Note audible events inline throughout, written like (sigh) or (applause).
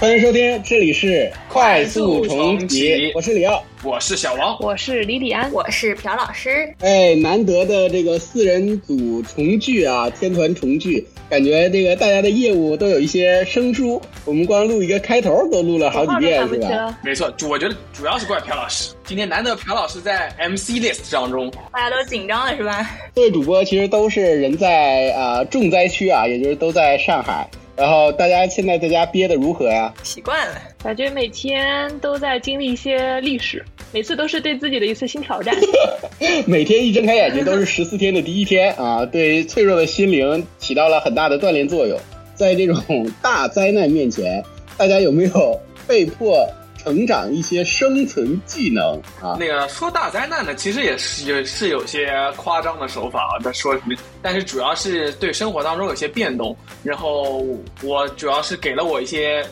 欢迎收听，这里是快速重启，我是李奥，我是小王，我是李李安，我是朴老师。哎，难得的这个四人组重聚啊，天团重聚，感觉这个大家的业务都有一些生疏。我们光录一个开头都录了好几遍，是吧？没错，我觉得主要是怪朴老师。今天难得朴老师在 MC list 当中，大家都紧张了是吧？各位主播其实都是人在啊重灾区啊，也就是都在上海。然后大家现在在家憋的如何呀？习惯了，感觉每天都在经历一些历史，每次都是对自己的一次新挑战。(laughs) 每天一睁开眼睛都是十四天的第一天啊，对脆弱的心灵起到了很大的锻炼作用。在这种大灾难面前，大家有没有被迫？成长一些生存技能啊，那个说大灾难呢，其实也是也是有些夸张的手法在说什么，但是主要是对生活当中有些变动，然后我主要是给了我一些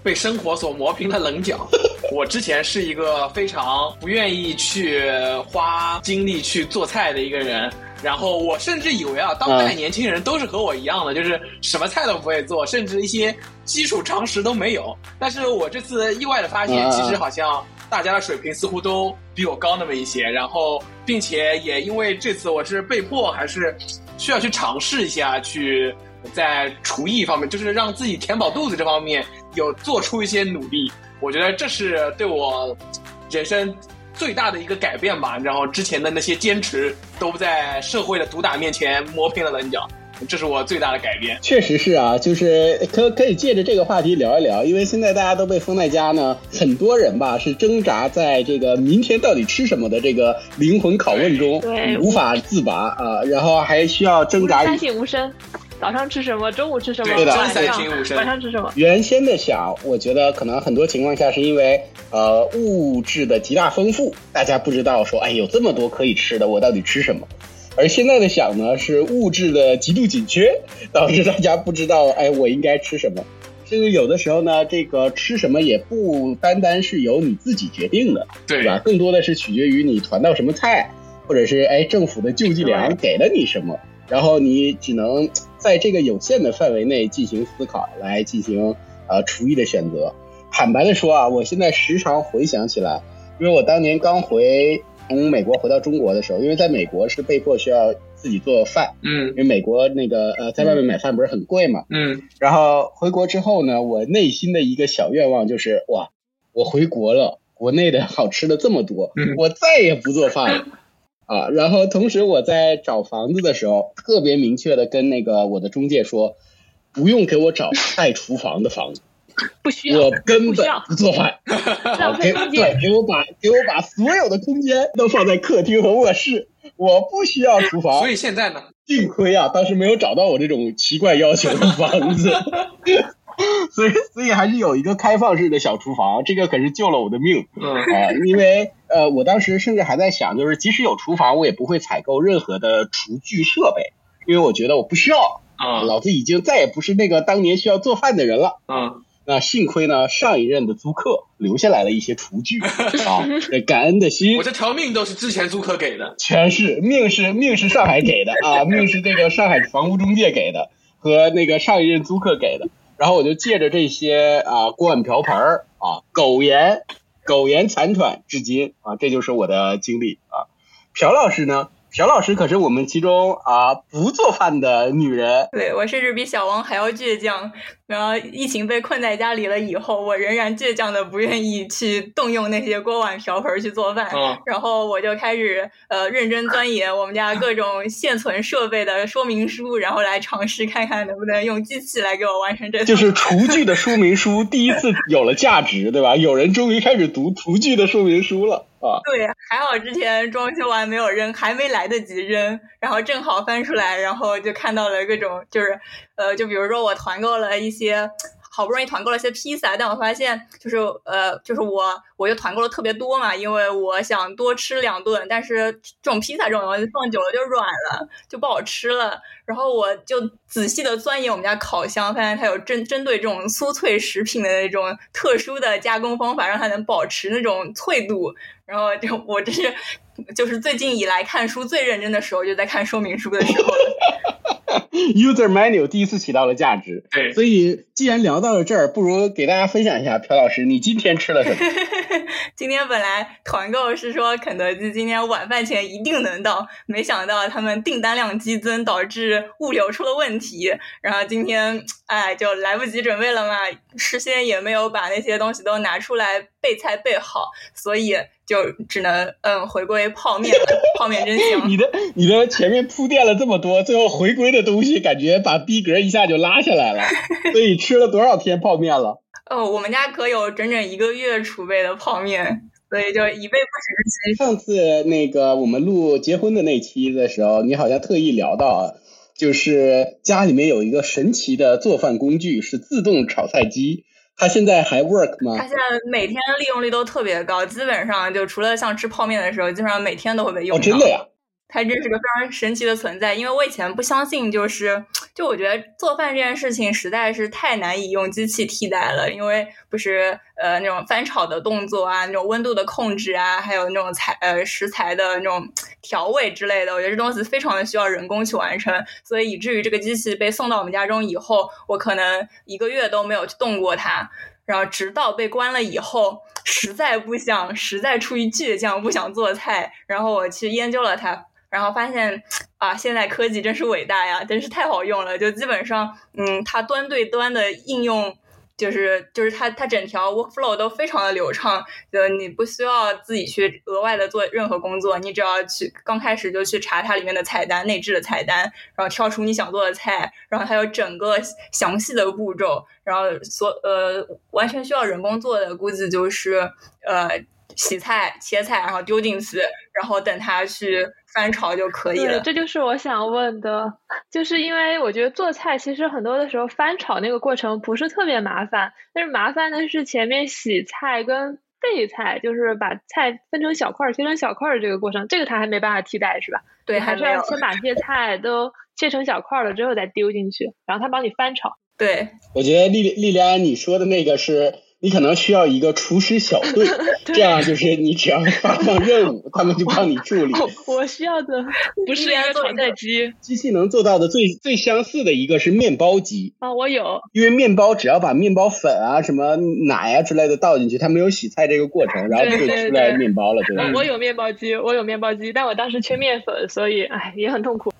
被生活所磨平的棱角。(laughs) 我之前是一个非常不愿意去花精力去做菜的一个人。然后我甚至以为啊，当代年轻人都是和我一样的，就是什么菜都不会做，甚至一些基础常识都没有。但是我这次意外的发现，其实好像大家的水平似乎都比我高那么一些。然后，并且也因为这次我是被迫，还是需要去尝试一下，去在厨艺方面，就是让自己填饱肚子这方面有做出一些努力。我觉得这是对我人生。最大的一个改变吧，然后之前的那些坚持都在社会的毒打面前磨平了棱角，这是我最大的改变。确实是啊，就是可可以借着这个话题聊一聊，因为现在大家都被封在家呢，很多人吧是挣扎在这个明天到底吃什么的这个灵魂拷问中，对无法自拔啊，然后还需要挣扎。三省吾身。早上吃什么？中午吃什么？对的，晚上吃什么？原先的想，我觉得可能很多情况下是因为呃物质的极大丰富，大家不知道说哎有这么多可以吃的，我到底吃什么？而现在的想呢，是物质的极度紧缺，导致大家不知道哎我应该吃什么。甚至有的时候呢，这个吃什么也不单单是由你自己决定的，对吧？更多的是取决于你团到什么菜，或者是哎政府的救济粮给了你什么。然后你只能在这个有限的范围内进行思考，来进行呃厨艺的选择。坦白的说啊，我现在时常回想起来，因为我当年刚回从美国回到中国的时候，因为在美国是被迫需要自己做饭，嗯，因为美国那个呃在外面买饭不是很贵嘛，嗯，然后回国之后呢，我内心的一个小愿望就是哇，我回国了，国内的好吃的这么多，我再也不做饭了。啊，然后同时我在找房子的时候，特别明确的跟那个我的中介说，不用给我找带厨房的房子，不需要，我根本不做饭，给对，给我把给我把所有的空间都放在客厅和卧室，我不需要厨房。所以现在呢，幸亏啊，当时没有找到我这种奇怪要求的房子。(laughs) 所以，所以还是有一个开放式的小厨房，这个可是救了我的命啊！因为呃，我当时甚至还在想，就是即使有厨房，我也不会采购任何的厨具设备，因为我觉得我不需要啊。老子已经再也不是那个当年需要做饭的人了啊。那幸亏呢，上一任的租客留下来了一些厨具 (laughs) 啊，感恩的心。我这条命都是之前租客给的，全是命是命是上海给的啊，命是这个上海房屋中介给的和那个上一任租客给的。然后我就借着这些啊锅碗瓢盆儿啊苟延苟延残喘至今啊，这就是我的经历啊。朴老师呢？朴老师可是我们其中啊不做饭的女人。对我甚至比小王还要倔强。然后疫情被困在家里了以后，我仍然倔强的不愿意去动用那些锅碗瓢盆去做饭。然后我就开始呃认真钻研我们家各种现存设备的说明书，然后来尝试看看能不能用机器来给我完成这。就是厨具的说明书第一次有了价值，对吧？有人终于开始读厨具的说明书了对，还好之前装修完没有扔，还没来得及扔，然后正好翻出来，然后就看到了各种就是。呃，就比如说我团购了一些，好不容易团购了一些披萨，但我发现就是呃，就是我我就团购了特别多嘛，因为我想多吃两顿，但是这种披萨这种东西放久了就软了，就不好吃了。然后我就仔细的钻研我们家烤箱，发现它有针针对这种酥脆食品的那种特殊的加工方法，让它能保持那种脆度。然后就我这是就是最近以来看书最认真的时候，就在看说明书的时候。(laughs) user manual 第一次起到了价值。对，所以既然聊到了这儿，不如给大家分享一下，朴老师，你今天吃了什么？(laughs) 今天本来团购是说肯德基今天晚饭前一定能到，没想到他们订单量激增，导致物流出了问题。然后今天哎就来不及准备了嘛，事先也没有把那些东西都拿出来备菜备好，所以就只能嗯回归泡面了。泡面真香。(laughs) 你的你的前面铺垫了这么多，最后回归的东西感觉把逼格一下就拉下来了。(laughs) 所以吃了多少天泡面了？哦，我们家可有整整一个月储备的泡面，所以就以备不时之需。上次那个我们录结婚的那期的时候，你好像特意聊到啊，就是家里面有一个神奇的做饭工具，是自动炒菜机。它现在还 work 吗？他现在每天利用率都特别高，基本上就除了像吃泡面的时候，基本上每天都会被用到。哦，真的呀？它真是个非常神奇的存在，因为我以前不相信，就是就我觉得做饭这件事情实在是太难以用机器替代了，因为不是呃那种翻炒的动作啊，那种温度的控制啊，还有那种材呃食材的那种调味之类的，我觉得这东西非常的需要人工去完成，所以以至于这个机器被送到我们家中以后，我可能一个月都没有去动过它，然后直到被关了以后，实在不想，实在出于倔强不想做菜，然后我去研究了它。然后发现啊，现在科技真是伟大呀，真是太好用了。就基本上，嗯，它端对端的应用，就是就是它它整条 workflow 都非常的流畅。就你不需要自己去额外的做任何工作，你只要去刚开始就去查它里面的菜单、内置的菜单，然后挑出你想做的菜，然后还有整个详细的步骤，然后所呃完全需要人工做的，估计就是呃洗菜、切菜，然后丢进去，然后等它去。翻炒就可以了。这就是我想问的，就是因为我觉得做菜其实很多的时候翻炒那个过程不是特别麻烦，但是麻烦的是前面洗菜跟备菜，就是把菜分成小块儿、切成小块的这个过程，这个它还没办法替代，是吧？对，还是要先把这些菜都切成小块了之后再丢进去，然后它帮你翻炒。对，我觉得莉莉莉莉安你说的那个是。你可能需要一个厨师小队，(laughs) 这样就是你只要发放任务，他们就帮你处理。(laughs) 我需要的不是一个炒菜机，机器能做到的最最相似的一个是面包机啊，我有。因为面包只要把面包粉啊、什么奶啊之类的倒进去，它没有洗菜这个过程，然后就出来面包了，对吧？我有面包机，我有面包机，但我当时缺面粉，所以唉也很痛苦。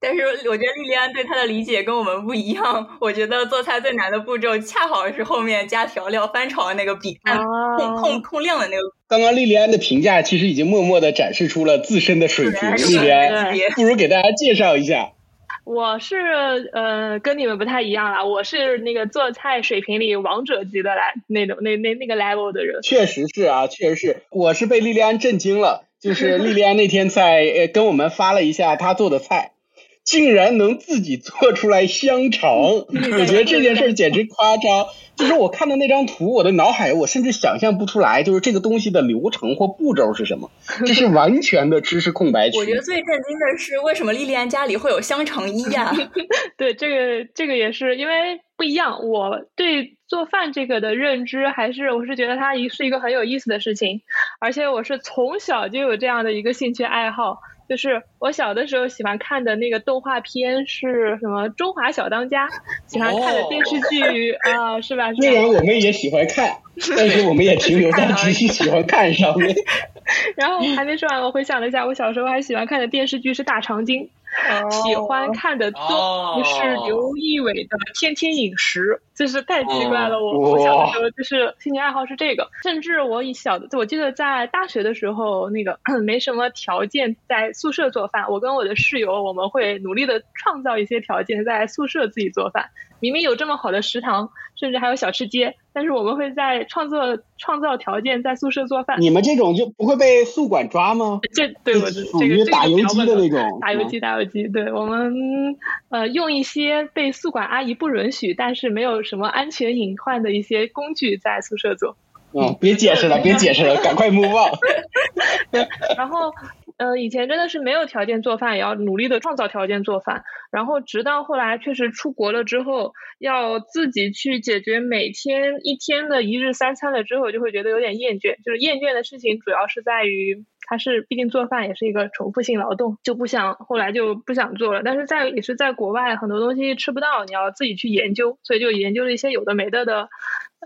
但是我觉得莉莉安对它的理解跟我们不一样。我觉得做菜最难的步骤恰好是后面加调料、翻炒的那个比按控控控量的那个。刚刚莉莉安的评价其实已经默默的展示出了自身的水平。莉莉安，不如给大家介绍一下。我是呃跟你们不太一样啊，我是那个做菜水平里王者级的来那种那那那个 level 的人。确实是啊，确实是，我是被莉莉安震惊了。就是莉莉安那天在呃跟我们发了一下她做的菜。竟然能自己做出来香肠，我觉得这件事简直夸张。就是我看到那张图，我的脑海我甚至想象不出来，就是这个东西的流程或步骤是什么，(laughs) 这是完全的知识空白区。我觉得最震惊的是，为什么莉莉安家里会有香肠衣呀？(laughs) 对，这个这个也是因为不一样。我对做饭这个的认知，还是我是觉得它一是一个很有意思的事情，而且我是从小就有这样的一个兴趣爱好。就是我小的时候喜欢看的那个动画片是什么《中华小当家》，喜欢看的电视剧啊，是吧？虽然我们也喜欢看，(laughs) 但是我们也停留在只是喜欢看上面。(laughs) 然后还没说完，我回想了一下，我小时候还喜欢看的电视剧是《大长今》。喜欢看的都是刘仪伟的《天天饮食》，就是太奇怪了。我我小的时候就是兴趣爱好是这个，甚至我以小的，我记得在大学的时候，那个 (clears throat) 没什么条件在宿舍做饭，我跟我的室友我们会努力的创造一些条件，在宿舍自己做饭。明明有这么好的食堂，甚至还有小吃街，但是我们会在创作创造条件在宿舍做饭。你们这种就不会被宿管抓吗？这对我属于打游击的那种。打游击，打游击。对我们呃用一些被宿管阿姨不允许，但是没有什么安全隐患的一些工具在宿舍做。嗯，别解释了，别解释了，赶快 move on。(laughs) 然后。嗯，以前真的是没有条件做饭，也要努力的创造条件做饭。然后直到后来确实出国了之后，要自己去解决每天一天的一日三餐了之后，就会觉得有点厌倦。就是厌倦的事情主要是在于，它是毕竟做饭也是一个重复性劳动，就不想后来就不想做了。但是在也是在国外，很多东西吃不到，你要自己去研究，所以就研究了一些有的没的的。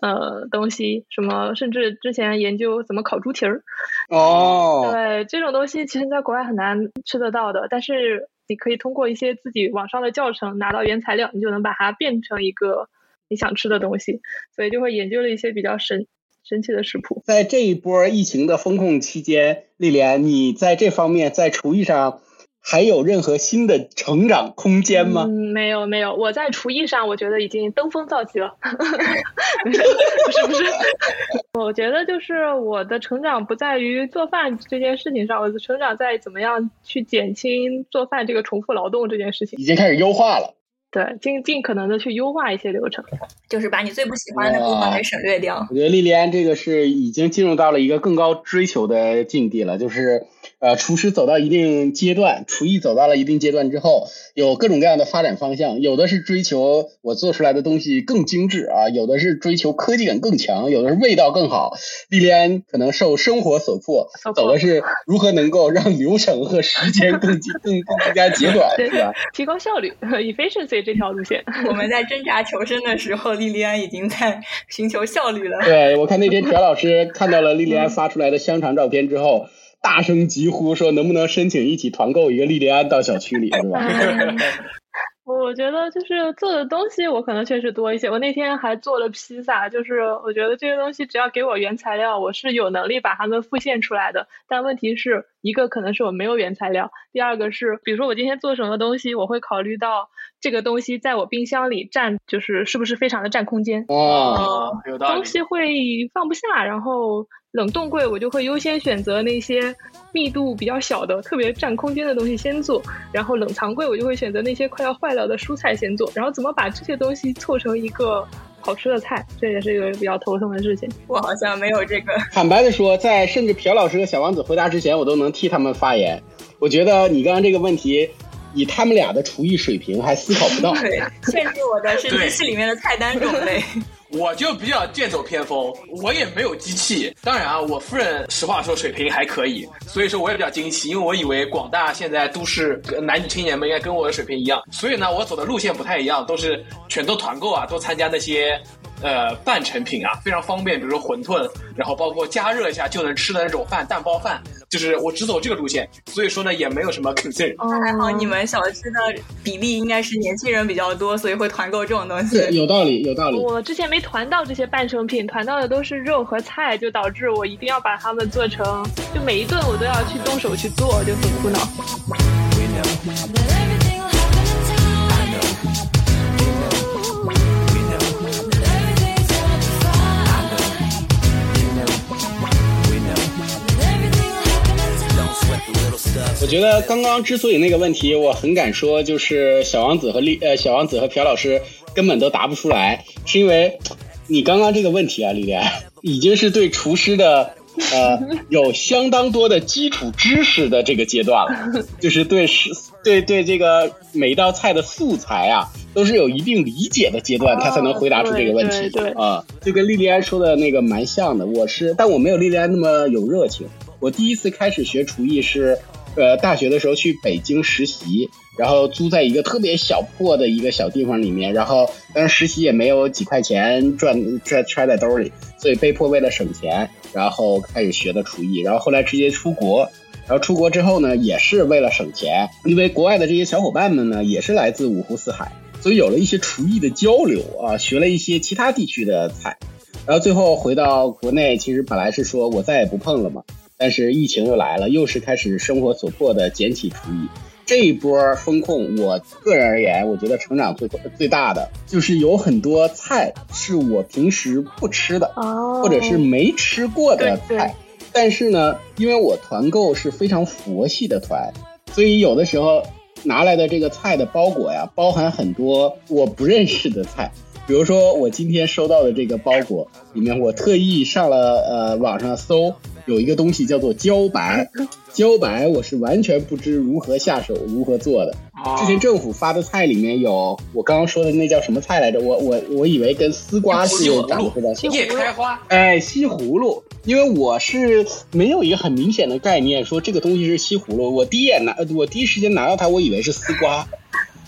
呃，东西什么，甚至之前研究怎么烤猪蹄儿，哦，(laughs) 对，这种东西其实在国外很难吃得到的，但是你可以通过一些自己网上的教程拿到原材料，你就能把它变成一个你想吃的东西，所以就会研究了一些比较神神奇的食谱。在这一波疫情的风控期间，丽莲，你在这方面在厨艺上。还有任何新的成长空间吗？嗯，没有没有，我在厨艺上我觉得已经登峰造极了。(laughs) 不是不是，(laughs) 我觉得就是我的成长不在于做饭这件事情上，我的成长在怎么样去减轻做饭这个重复劳动这件事情。已经开始优化了。对，尽尽可能的去优化一些流程，就是把你最不喜欢的部分给省略掉。我觉得莉莉安这个是已经进入到了一个更高追求的境地了，就是。呃，厨师走到一定阶段，厨艺走到了一定阶段之后，有各种各样的发展方向。有的是追求我做出来的东西更精致啊，有的是追求科技感更强，有的是味道更好。莉莉安可能受生活所迫，走的是如何能够让流程和时间更更更加简短，是吧？提高效率，(laughs) efficiency 这条路线。我们在挣扎求生的时候，莉莉安已经在寻求效率了。对，我看那天朴老师看到了莉莉安发出来的香肠照片之后。大声疾呼说：“能不能申请一起团购一个莉莉安到小区里，是吧？” (laughs) 我觉得就是做的东西，我可能确实多一些。我那天还做了披萨，就是我觉得这些东西只要给我原材料，我是有能力把它们复现出来的。但问题是一个可能是我没有原材料，第二个是比如说我今天做什么东西，我会考虑到这个东西在我冰箱里占就是是不是非常的占空间哦，有道理，东西会放不下，然后。冷冻柜我就会优先选择那些密度比较小的、特别占空间的东西先做，然后冷藏柜我就会选择那些快要坏了的蔬菜先做，然后怎么把这些东西凑成一个好吃的菜，这也是一个比较头疼的事情。我好像没有这个。(laughs) 坦白的说，在甚至朴老师和小王子回答之前，我都能替他们发言。我觉得你刚刚这个问题，以他们俩的厨艺水平还思考不到。限制我的是机器里面的菜单种类。(laughs) 我就比较剑走偏锋，我也没有机器。当然啊，我夫人实话说水平还可以，所以说我也比较惊奇，因为我以为广大现在都市男女青年们应该跟我的水平一样，所以呢，我走的路线不太一样，都是全都团购啊，都参加那些。呃，半成品啊，非常方便，比如说馄饨，然后包括加热一下就能吃的那种饭，蛋包饭，就是我只走这个路线，所以说呢，也没有什么 concern。哦，还好你们小区的比例应该是年轻人比较多，所以会团购这种东西。对，有道理，有道理。我之前没团到这些半成品，团到的都是肉和菜，就导致我一定要把它们做成，就每一顿我都要去动手去做，就很苦恼。我觉得刚刚之所以那个问题我很敢说，就是小王子和丽呃小王子和朴老师根本都答不出来，是因为你刚刚这个问题啊，丽莲 (laughs) 已经是对厨师的呃有相当多的基础知识的这个阶段了，(laughs) 就是对食对对这个每一道菜的素材啊都是有一定理解的阶段，他才能回答出这个问题啊，就跟莉莉安说的那个蛮像的。我是但我没有莉莉安那么有热情，我第一次开始学厨艺是。呃，大学的时候去北京实习，然后租在一个特别小破的一个小地方里面，然后但是实习也没有几块钱赚赚揣在兜里，所以被迫为了省钱，然后开始学的厨艺，然后后来直接出国，然后出国之后呢，也是为了省钱，因为国外的这些小伙伴们呢，也是来自五湖四海，所以有了一些厨艺的交流啊，学了一些其他地区的菜，然后最后回到国内，其实本来是说我再也不碰了嘛。但是疫情又来了，又是开始生活所迫的捡起厨艺。这一波风控，我个人而言，我觉得成长最最大的就是有很多菜是我平时不吃的，或者是没吃过的菜。但是呢，因为我团购是非常佛系的团，所以有的时候拿来的这个菜的包裹呀，包含很多我不认识的菜。比如说我今天收到的这个包裹里面，我特意上了呃网上搜。有一个东西叫做茭白，茭白我是完全不知如何下手、如何做的。之前政府发的菜里面有我刚刚说的那叫什么菜来着？我我我以为跟丝瓜是长得非常像。叶开花。哎，西葫芦，因为我是没有一个很明显的概念，说这个东西是西葫芦。我第一眼拿，我第一时间拿到它，我以为是丝瓜。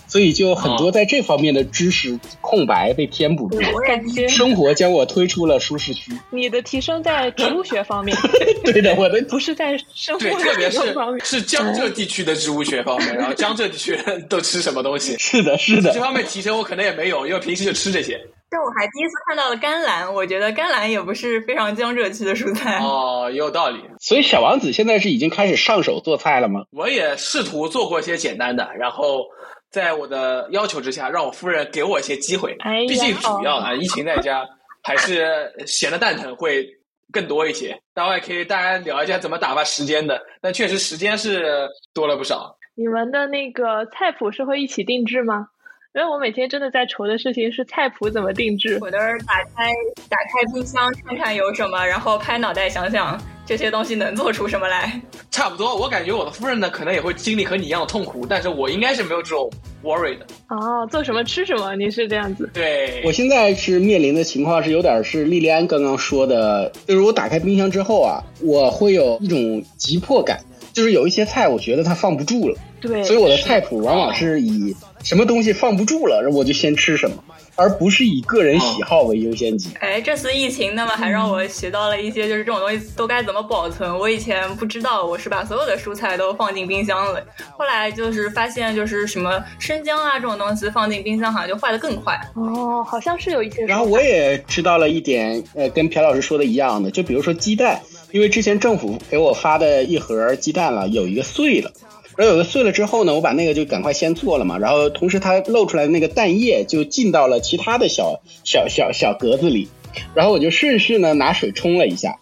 所以就很多在这方面的知识空白被填补住了。感觉，生活将我推出了舒适区。你的提升在植物学方面，(laughs) 对的，我的 (laughs) 不是在生活特别是是江浙地区的植物学方面，然后江浙地区人都吃什么东西？(laughs) 是的，是的，这方面提升我可能也没有，因为平时就吃这些。但我还第一次看到了甘蓝，我觉得甘蓝也不是非常江浙区的蔬菜哦，也有道理。所以小王子现在是已经开始上手做菜了吗？我也试图做过一些简单的，然后。在我的要求之下，让我夫人给我一些机会。毕竟主要啊，疫情在家，(laughs) 还是闲的蛋疼会更多一些。待会可以大家聊一下怎么打发时间的。但确实时间是多了不少。你们的那个菜谱是会一起定制吗？因为我每天真的在愁的事情是菜谱怎么定制。我都是打开打开冰箱看看有什么，然后拍脑袋想想这些东西能做出什么来。差不多，我感觉我的夫人呢，可能也会经历和你一样的痛苦，但是我应该是没有这种 worry 的。哦，做什么吃什么，你是这样子。对，我现在是面临的情况是有点是莉莉安刚刚说的，就是我打开冰箱之后啊，我会有一种急迫感，就是有一些菜我觉得它放不住了。对，所以我的菜谱往往是以。什么东西放不住了，我就先吃什么，而不是以个人喜好为优先级。哎，这次疫情，那么还让我学到了一些，就是这种东西都该怎么保存。我以前不知道，我是把所有的蔬菜都放进冰箱了。后来就是发现，就是什么生姜啊这种东西放进冰箱，好像就坏的更快。哦，好像是有一些。然后我也知道了一点，呃，跟朴老师说的一样的，就比如说鸡蛋，因为之前政府给我发的一盒鸡蛋了，有一个碎了。然后有个碎了之后呢，我把那个就赶快先做了嘛。然后同时它露出来的那个蛋液就进到了其他的小小小小格子里，然后我就顺势呢拿水冲了一下。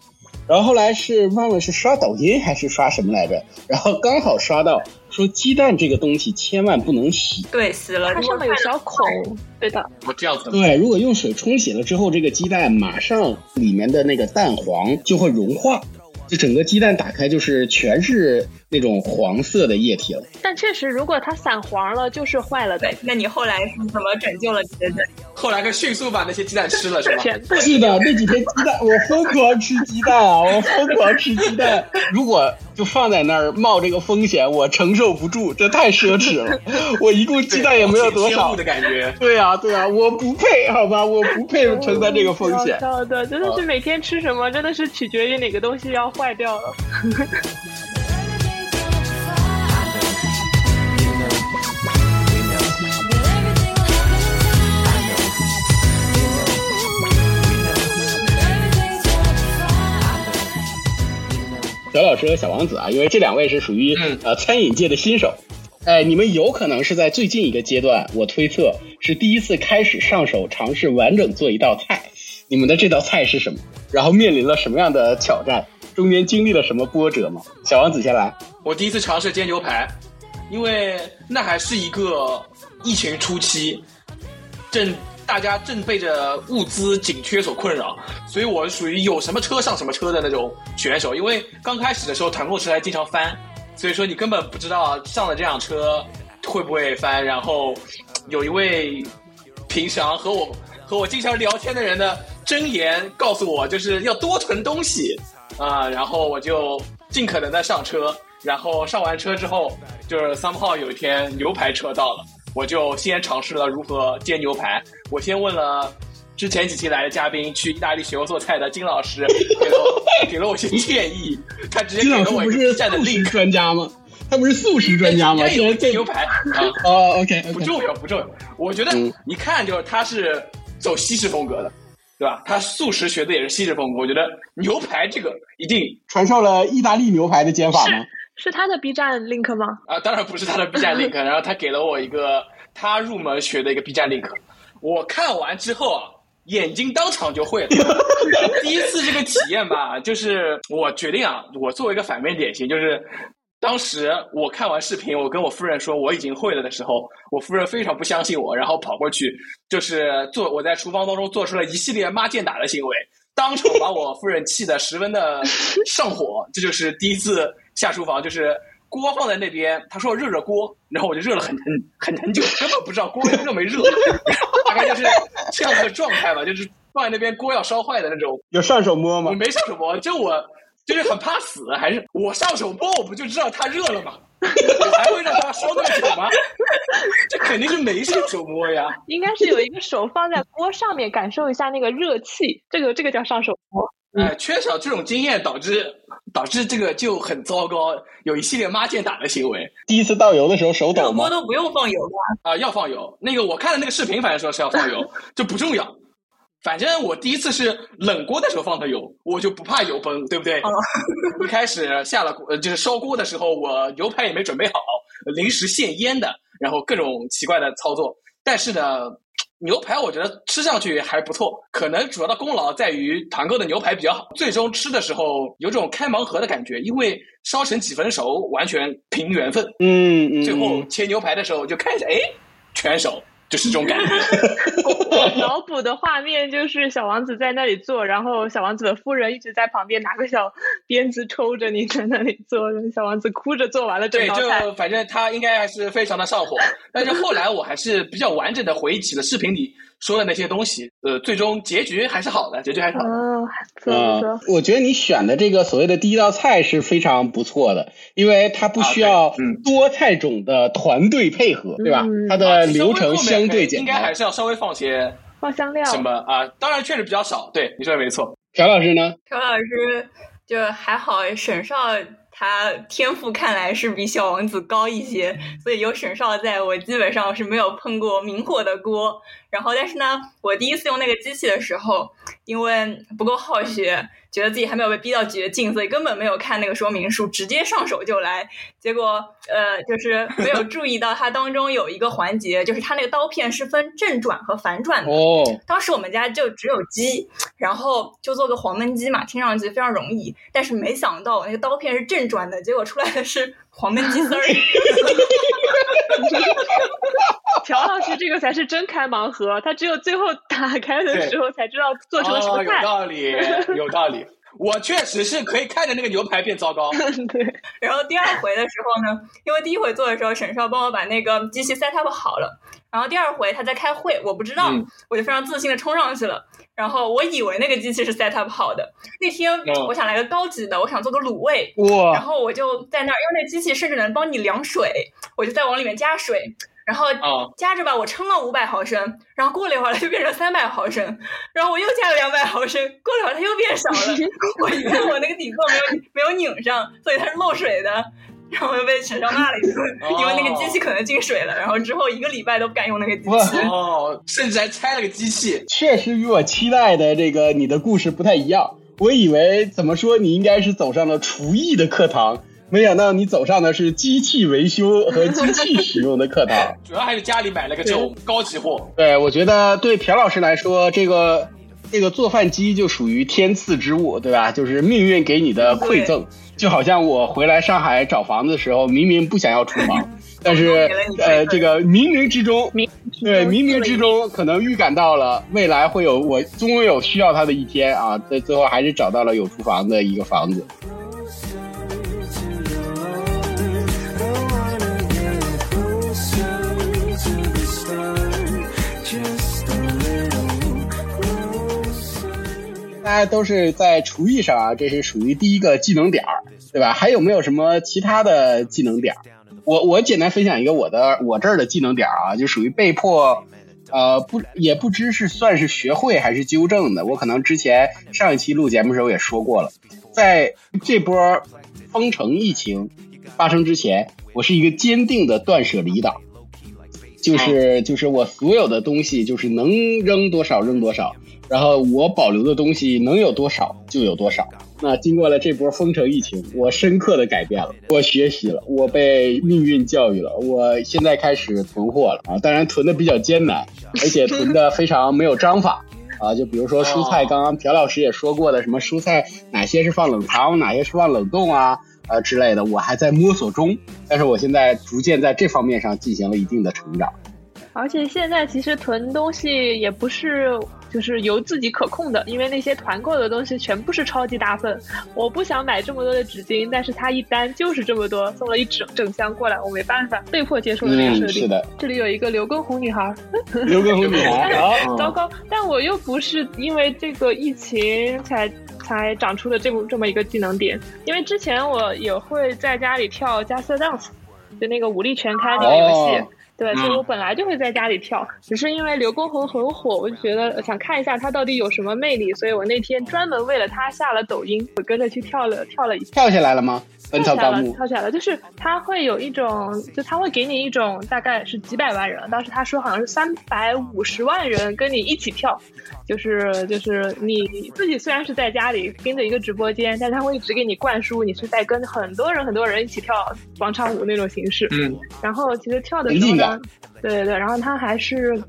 然后后来是忘了是刷抖音还是刷什么来着，然后刚好刷到说鸡蛋这个东西千万不能洗。对，洗了它上面有小孔。对的。我这样子。对，如果用水冲洗了之后，这个鸡蛋马上里面的那个蛋黄就会融化。就整个鸡蛋打开就是全是那种黄色的液体了。但确实，如果它散黄了，就是坏了的。那你后来是怎么拯救了你的？后来可迅速把那些鸡蛋吃了，是吧？(laughs) 是的，那几天鸡蛋我疯狂吃鸡蛋啊！我疯狂吃鸡蛋。如果就放在那儿冒这个风险，我承受不住，这太奢侈了。我一共鸡蛋也没有多少的感觉。(laughs) 对啊，对啊，我不配，好吧，我不配承担这个风险。好的，真的是每天吃什么，真的是取决于哪个东西要。坏掉了。(laughs) 小老师和小王子啊，因为这两位是属于呃餐饮界的新手，哎，你们有可能是在最近一个阶段，我推测是第一次开始上手尝试完整做一道菜。你们的这道菜是什么？然后面临了什么样的挑战？中间经历了什么波折吗？小王子先来。我第一次尝试煎牛排，因为那还是一个疫情初期，正大家正被着物资紧缺所困扰，所以我属于有什么车上什么车的那种选手。因为刚开始的时候团购车还经常翻，所以说你根本不知道上了这辆车会不会翻。然后有一位平常和我和我经常聊天的人的箴言告诉我，就是要多囤东西。啊，然后我就尽可能的上车，然后上完车之后，就是三号有一天牛排车到了，我就先尝试了如何煎牛排。我先问了之前几期来的嘉宾，去意大利学过做菜的金老师，给 (laughs) 了给了我些建议。他直接给了我一个站的 link 专家吗？他不是素食专家吗？煎煎牛排啊？哦，OK，不重要，不重要。我觉得一看就是他是走西式风格的。对吧？他素食学的也是西式风格，我觉得牛排这个一定传授了意大利牛排的煎法吗？是他的 B 站 link 吗？啊，当然不是他的 B 站 link，(laughs) 然后他给了我一个他入门学的一个 B 站 link，我看完之后啊，眼睛当场就会了。(laughs) 第一次这个体验吧，就是我决定啊，我作为一个反面典型，就是。当时我看完视频，我跟我夫人说我已经会了的时候，我夫人非常不相信我，然后跑过去就是做我在厨房当中做出了一系列骂剑打的行为，当场把我夫人气得十分的上火。这就是第一次下厨房，就是锅放在那边，他说热热锅，然后我就热了很很很很久，根本不知道锅热没热，(laughs) 大概就是这样的状态吧，就是放在那边锅要烧坏的那种。有上手摸吗？我没上手摸，就我就是很怕死，还是我上手摸，我不就知道它热了吗？(laughs) 我还会让它烧那么久吗？(laughs) 这肯定是没上手摸呀。应该是有一个手放在锅上面，感受一下那个热气，这个这个叫上手摸。哎，缺少这种经验，导致导致这个就很糟糕，有一系列妈见打的行为。第一次倒油的时候手抖吗？锅都不用放油吧？啊，要放油。那个我看的那个视频，反正说是要放油，就不重要。反正我第一次是冷锅的时候放的油，我就不怕油崩，对不对？(laughs) 一开始下了锅，就是烧锅的时候，我牛排也没准备好，临时现腌的，然后各种奇怪的操作。但是呢，牛排我觉得吃上去还不错，可能主要的功劳在于团购的牛排比较好。最终吃的时候有种开盲盒的感觉，因为烧成几分熟完全凭缘分。嗯嗯。最后切牛排的时候就看一下，哎，全熟。就是这种感觉。(laughs) 脑补的画面就是小王子在那里做，然后小王子的夫人一直在旁边拿个小鞭子抽着你在那里做，小王子哭着做完了这道菜。对，就反正他应该还是非常的上火。但是后来我还是比较完整的回忆起了视频里说的那些东西。呃，最终结局还是好的，结局还是好的。嗯，不错。我觉得你选的这个所谓的第一道菜是非常不错的，因为它不需要多菜种的团队配合，对吧？它的流程相对简单。应该还是要稍微放些放香料什么啊？当然确实比较少。对，你说的没错。朴老师呢？朴老师就还好，沈少。他天赋看来是比小王子高一些，所以有沈少在我基本上是没有碰过明火的锅。然后，但是呢，我第一次用那个机器的时候，因为不够好学，觉得自己还没有被逼到绝境，所以根本没有看那个说明书，直接上手就来。结果，呃，就是没有注意到它当中有一个环节，就是它那个刀片是分正转和反转的。哦。当时我们家就只有鸡，然后就做个黄焖鸡嘛，听上去非常容易。但是没想到我那个刀片是正转的，结果出来的是黄焖鸡丝儿。(laughs) 朴老师，这个才是真开盲盒，他只有最后打开的时候才知道做成什么菜。有道理，有道理。我确实是可以看着那个牛排变糟糕。(laughs) 对。然后第二回的时候呢，因为第一回做的时候，沈少帮我把那个机器 set up 好了，然后第二回他在开会，我不知道，我就非常自信的冲上去了。然后我以为那个机器是 set up 好的。那天我想来个高级的，我想做个卤味。哇。然后我就在那儿，因为那机器甚至能帮你量水，我就在往里面加水。然后加着吧，我称了五百毫升，然后过了一会儿它就变成三百毫升，然后我又加了两百毫升，过了一会儿它又变少了。(laughs) 我一看我那个底座没有没有拧上，所以它是漏水的，然后又被陈少骂了一顿，因为那个机器可能进水了。然后之后一个礼拜都不敢用那个机器。哦，甚至还拆了个机器。确实与我期待的这个你的故事不太一样。我以为怎么说你应该是走上了厨艺的课堂。没想到你走上的是机器维修和机器使用的课堂，(laughs) 主要还是家里买了个这种高级货。对，我觉得对朴老师来说，这个这个做饭机就属于天赐之物，对吧？就是命运给你的馈赠，就好像我回来上海找房子的时候，明明不想要厨房，(laughs) 但是呃，这个冥冥之中，对冥冥之中可能预感到了未来会有我终有需要它的一天啊，在最后还是找到了有厨房的一个房子。大家都是在厨艺上啊，这是属于第一个技能点儿，对吧？还有没有什么其他的技能点儿？我我简单分享一个我的我这儿的技能点儿啊，就属于被迫，呃，不也不知是算是学会还是纠正的。我可能之前上一期录节目时候也说过了，在这波封城疫情发生之前，我是一个坚定的断舍离党，就是就是我所有的东西就是能扔多少扔多少。然后我保留的东西能有多少就有多少。那经过了这波封城疫情，我深刻的改变了，我学习了，我被命运教育了。我现在开始囤货了啊，当然囤的比较艰难，而且囤的非常没有章法啊。就比如说蔬菜，刚刚朴老师也说过的，什么蔬菜哪些是放冷藏，哪些是放冷冻啊，呃之类的，我还在摸索中。但是我现在逐渐在这方面上进行了一定的成长。而且现在其实囤东西也不是。就是由自己可控的，因为那些团购的东西全部是超级大份，我不想买这么多的纸巾，但是他一单就是这么多，送了一整整箱过来，我没办法，被迫接受了这个设定。是的，这里有一个刘畊宏女孩，刘畊宏女孩 (laughs) (laughs) 糟糕，但我又不是因为这个疫情才才长出了这么这么一个技能点，因为之前我也会在家里跳加瑟 dance，就那个武力全开那个游戏。对，所以我本来就会在家里跳，只是因为刘畊宏很火，我就觉得想看一下他到底有什么魅力，所以我那天专门为了他下了抖音，我跟着去跳了跳了一跳下来了吗？跳起来了，跳起来了，就是他会有一种，就他会给你一种大概是几百万人，当时他说好像是三百五十万人跟你一起跳，就是就是你自己虽然是在家里盯着一个直播间，但他会一直给你灌输你是在跟很多人很多人一起跳广场舞那种形式。嗯，然后其实跳的时候呢，对对对，然后他还是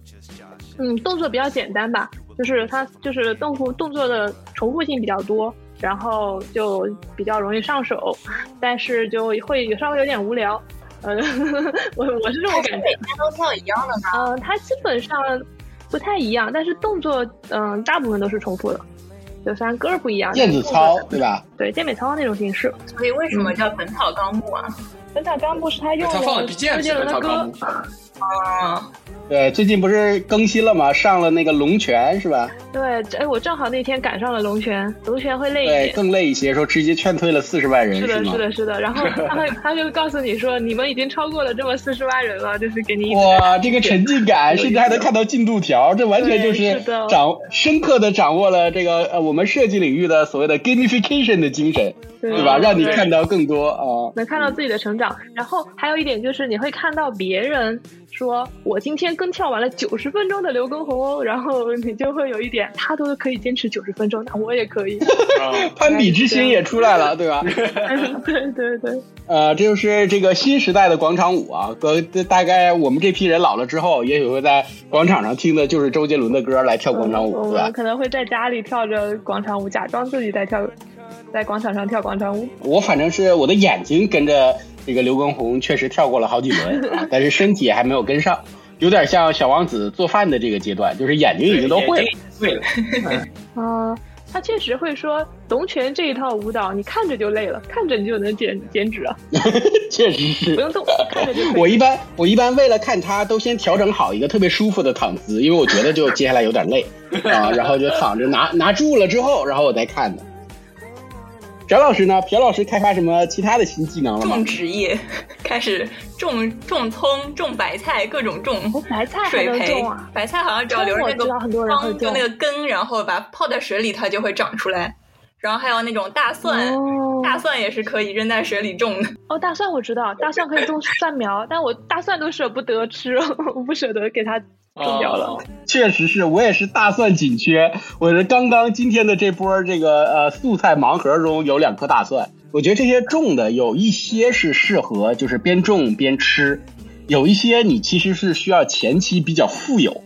嗯动作比较简单吧，就是他就是动作动作的重复性比较多。然后就比较容易上手，但是就会稍微有点无聊。嗯，(laughs) 我我是这种感觉。每天都跳一样的吗？嗯，它基本上不太一样，但是动作嗯大部分都是重复的，就虽然歌儿不一样。电子操对吧？对，健美操那种形式。所以为什么叫《本草纲目》啊？《本草纲目》是他用的周杰伦的歌。啊。对，最近不是更新了吗？上了那个龙泉是吧？对，哎，我正好那天赶上了龙泉，龙泉会累一点，更累一些，说直接劝退了四十万人，是的，是的，是的。然后 (laughs) 他会，他就告诉你说，你们已经超过了这么四十万人了，就是给你哇，这个沉浸感，甚至还能看到进度条，这完全就是掌深刻的掌握了这个呃我们设计领域的所谓的 gamification 的精神，对吧？让你看到更多啊，能看到自己的成长。然后还有一点就是你会看到别人。说我今天跟跳完了九十分钟的刘畊宏哦，然后你就会有一点，他都可以坚持九十分钟，那我也可以，(laughs) (laughs) 攀比之心也出来了，对吧？对 (laughs) 对对。呃，这就是这个新时代的广场舞啊，哥，大概我们这批人老了之后，也许会在广场上听的就是周杰伦的歌来跳广场舞，我们可能会在家里跳着广场舞，假装自己在跳，在广场上跳广场舞。我反正是我的眼睛跟着。这个刘畊宏确实跳过了好几轮 (laughs) 啊，但是身体还没有跟上，有点像小王子做饭的这个阶段，就是眼睛已经都会了。会了。(laughs) 啊，(laughs) 他确实会说龙拳这一套舞蹈，你看着就累了，看着你就能减减脂啊。确实是。不用动，看着就。我一般我一般为了看他，都先调整好一个特别舒服的躺姿，因为我觉得就接下来有点累啊，然后就躺着拿拿住了之后，然后我再看的。翟老师呢？朴老师开发什么其他的新技能了吗？种植业开始种种葱、种白菜，各种种。白菜水培啊？白菜好像只要留着那个方，就那个根，然后把泡在水里，它就会长出来。然后还有那种大蒜，大蒜也是可以扔在水里种的。哦，大蒜我知道，大蒜可以种蒜苗，但我大蒜都舍不得吃，(laughs) 我不舍得给它。种掉了，确实是我也是大蒜紧缺。我是刚刚今天的这波这个呃素菜盲盒中有两颗大蒜，我觉得这些种的有一些是适合就是边种边吃，有一些你其实是需要前期比较富有。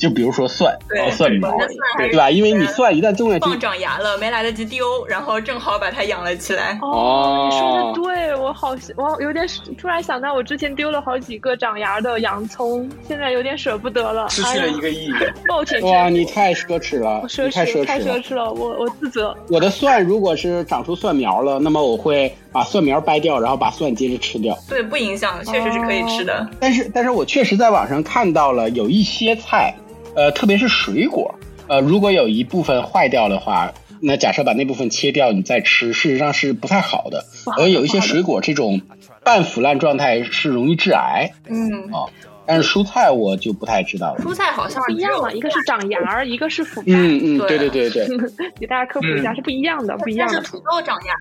就比如说蒜，蒜苗，对吧？因为你蒜一旦种下去，放长芽了，没来得及丢，然后正好把它养了起来。哦，你说的对，我好，我有点突然想到，我之前丢了好几个长芽的洋葱，现在有点舍不得了。失去了一个亿，(laughs) 抱歉。哇，你太奢侈了，太奢侈，太奢侈了，我我自责。我的蒜如果是长出蒜苗了，那么我会把蒜苗掰掉，然后把蒜接着吃掉。对，不影响，确实是可以吃的。但是，但是我确实在网上看到了有一些菜。呃，特别是水果，呃，如果有一部分坏掉的话，那假设把那部分切掉，你再吃，事实上是不太好的。而有一些水果这种半腐烂状态是容易致癌。嗯，哦。但是蔬菜我就不太知道了。蔬菜好像不一样了，一个是长芽，一个是腐败。嗯嗯，对对对对。(laughs) 给大家科普一下，是不一样的，不一样的。土豆长芽，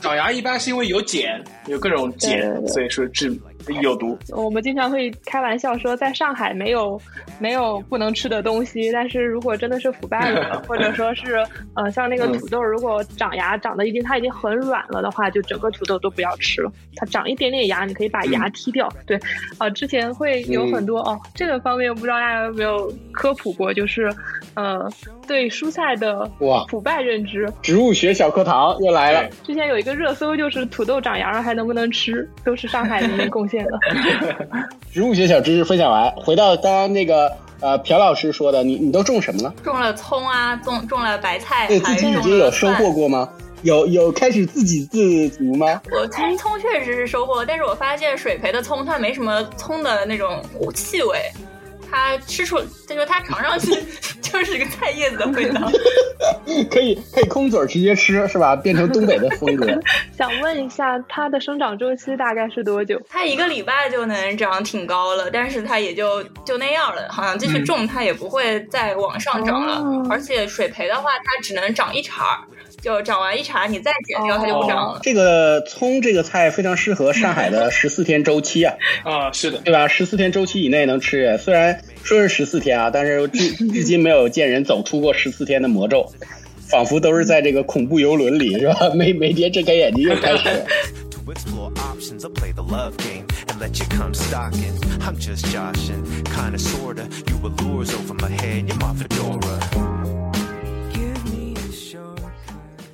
长芽一般是因为有碱，有各种碱，所以说致有毒。我们经常会开玩笑说，在上海没有没有不能吃的东西，但是如果真的是腐败了，或者说是呃像那个土豆，如果长芽长得已经它已经很软了的话，就整个土豆都不要吃了。它长一点点芽，你可以把芽剔掉。对，啊，之前会有。很多哦，这个方面我不知道大家有没有科普过，就是呃，对蔬菜的哇腐败认知。植物学小课堂又来了。之前有一个热搜，就是土豆长芽了还能不能吃，都是上海人民贡献的。(laughs) (laughs) 植物学小知识分享完，回到刚刚那个呃朴老师说的，你你都种什么了？种了葱啊，种种了白菜，对自己已经有收获过吗？有有开始自给自足吗？我葱葱确实是收获，但是我发现水培的葱它没什么葱的那种气味。它吃出，就说它尝上去 (laughs) 就是一个菜叶子的味道，(laughs) 可以可以空嘴直接吃是吧？变成东北的风格。(laughs) 想问一下，它的生长周期大概是多久？它一个礼拜就能长挺高了，但是它也就就那样了，好像继续种它也不会再往上涨了。而且水培的话，它只能长一茬。就长完一茬，你再剪掉它就不长了。这个葱这个菜非常适合上海的十四天周期啊！(laughs) 啊，是的，对吧？十四天周期以内能吃，虽然说是十四天啊，但是至 (laughs) 至今没有见人走出过十四天的魔咒，仿佛都是在这个恐怖游轮里，是吧？每每天睁开眼睛又开始。(laughs)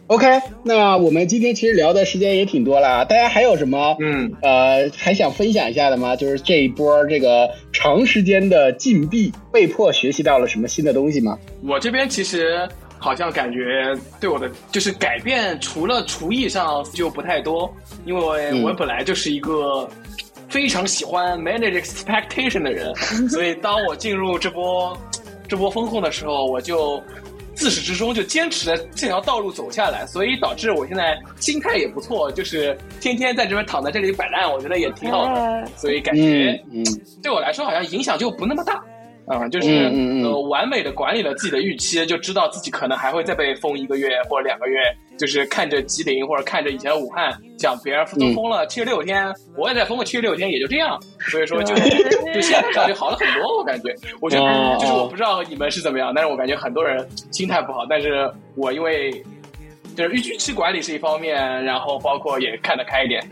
OK，那我们今天其实聊的时间也挺多了，大家还有什么嗯呃还想分享一下的吗？就是这一波这个长时间的禁闭，被迫学习到了什么新的东西吗？我这边其实好像感觉对我的就是改变，除了厨艺上就不太多，因为我本来就是一个非常喜欢 manage expectation 的人，所以当我进入这波这波风控的时候，我就。自始至终就坚持着这条道路走下来，所以导致我现在心态也不错，就是天天在这边躺在这里摆烂，我觉得也挺好的，所以感觉嗯，对我来说好像影响就不那么大。啊，就是呃，完美的管理了自己的预期，就知道自己可能还会再被封一个月或者两个月。就是看着吉林或者看着以前的武汉，讲别人都封了七十六天，我也再封个七十六天，也就这样。所以说，(laughs) 就就现在感觉好了很多。我感觉，我觉得就是我不知道你们是怎么样，但是我感觉很多人心态不好。但是我因为就是预期管理是一方面，然后包括也看得开一点，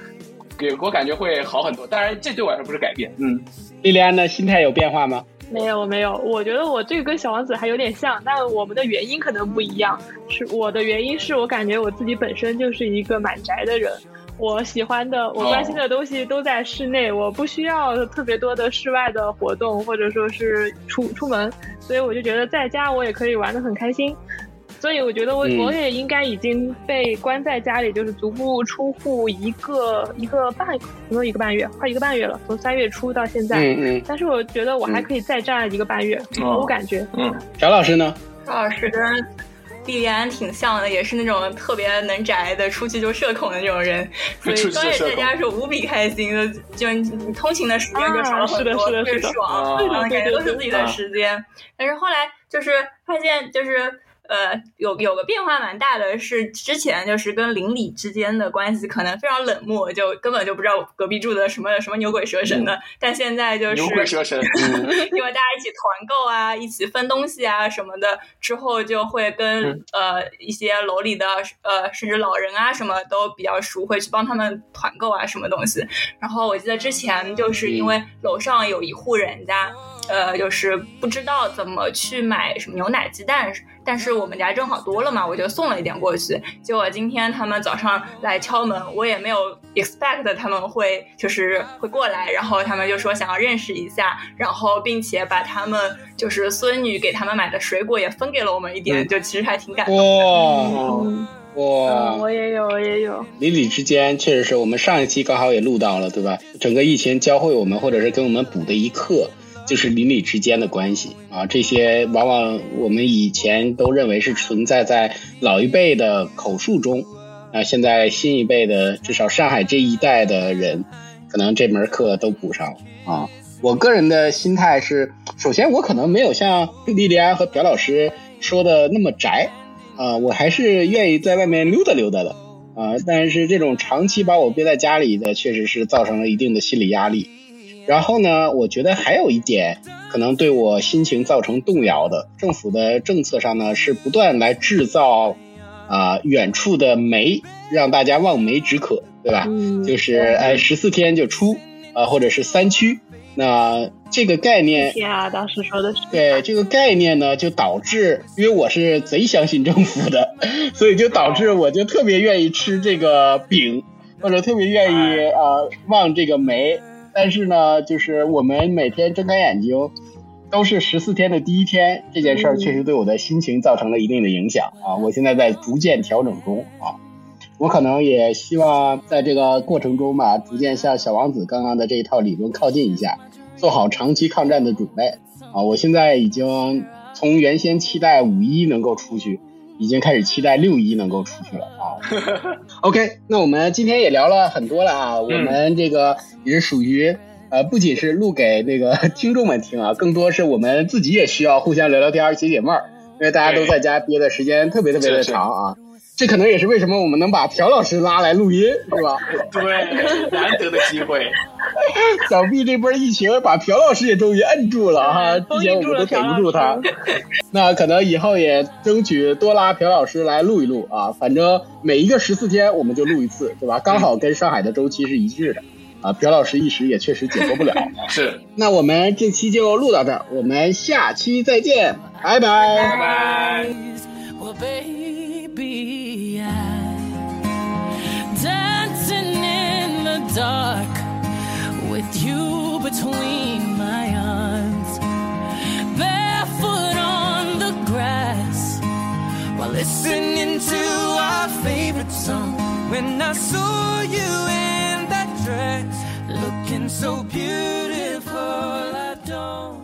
给我感觉会好很多。当然，这对我来说不是改变。嗯，莉莉安的心态有变化吗？没有没有，我觉得我这个跟小王子还有点像，但我们的原因可能不一样。是我的原因是我感觉我自己本身就是一个蛮宅的人，我喜欢的、我关心的东西都在室内，我不需要特别多的室外的活动或者说是出出门，所以我就觉得在家我也可以玩的很开心。所以我觉得我我也应该已经被关在家里，就是足不出户一个一个半，没有一个半月，快一个半月了，从三月初到现在。嗯嗯。但是我觉得我还可以再站一个半月，我感觉。嗯。翟老师呢？翟老师跟莉莉安挺像的，也是那种特别能宅的，出去就社恐的那种人。(laughs) 所以刚也在家时候无比开心的，就你通勤的时间就少了很多，特别爽，感觉都是自己的时间。但是后来就是发现，就是。呃，有有个变化蛮大的，是之前就是跟邻里之间的关系可能非常冷漠，就根本就不知道隔壁住的什么什么牛鬼蛇神的。但现在就是牛鬼蛇神，(laughs) 因为大家一起团购啊，一起分东西啊什么的，之后就会跟呃一些楼里的呃甚至老人啊什么都比较熟，会去帮他们团购啊什么东西。然后我记得之前就是因为楼上有一户人家。呃，就是不知道怎么去买什么牛奶、鸡蛋，但是我们家正好多了嘛，我就送了一点过去。结果今天他们早上来敲门，我也没有 expect 他们会就是会过来，然后他们就说想要认识一下，然后并且把他们就是孙女给他们买的水果也分给了我们一点，就其实还挺感动。哇哇，我也有，我也有。邻里之间确实是我们上一期刚好也录到了，对吧？整个疫情教会我们，或者是给我们补的一课。就是邻里之间的关系啊，这些往往我们以前都认为是存在在老一辈的口述中，啊，现在新一辈的至少上海这一代的人，可能这门课都补上了啊。我个人的心态是，首先我可能没有像莉莉安和朴老师说的那么宅啊，我还是愿意在外面溜达溜达的啊。但是这种长期把我憋在家里的，确实是造成了一定的心理压力。然后呢，我觉得还有一点可能对我心情造成动摇的，政府的政策上呢是不断来制造啊远处的煤，让大家望梅止渴，对吧？就是哎十四天就出啊，或者是三区，那这个概念，天啊，当时说的是对这个概念呢，就导致因为我是贼相信政府的，(laughs) 所以就导致我就特别愿意吃这个饼，或者特别愿意啊望这个梅。但是呢，就是我们每天睁开眼睛，都是十四天的第一天，这件事儿确实对我的心情造成了一定的影响啊！我现在在逐渐调整中啊，我可能也希望在这个过程中吧，逐渐向小王子刚刚的这一套理论靠近一下，做好长期抗战的准备啊！我现在已经从原先期待五一能够出去，已经开始期待六一能够出去了啊！OK，那我们今天也聊了很多了啊，我们这个也是属于。呃，不仅是录给那个听众们听啊，(laughs) 更多是我们自己也需要互相聊聊天、解解闷儿，因为大家都在家憋的时间特别特别的长啊。这可能也是为什么我们能把朴老师拉来录音，是吧？对，(laughs) 难得的机会。(laughs) 想必这波疫情把朴老师也终于摁住了哈，之前我们都顶不住他。那可能以后也争取多拉朴老师来录一录啊，反正每一个十四天我们就录一次，对吧？刚好跟上海的周期是一致的。啊，朴老师一时也确实解脱不了。(laughs) 是，那我们这期就录到这儿，我们下期再见，拜拜。拜拜。be I dancing in the dark with you between my arms, barefoot on the grass while listening to our favorite song. When I saw you in that dress, looking so beautiful, I don't.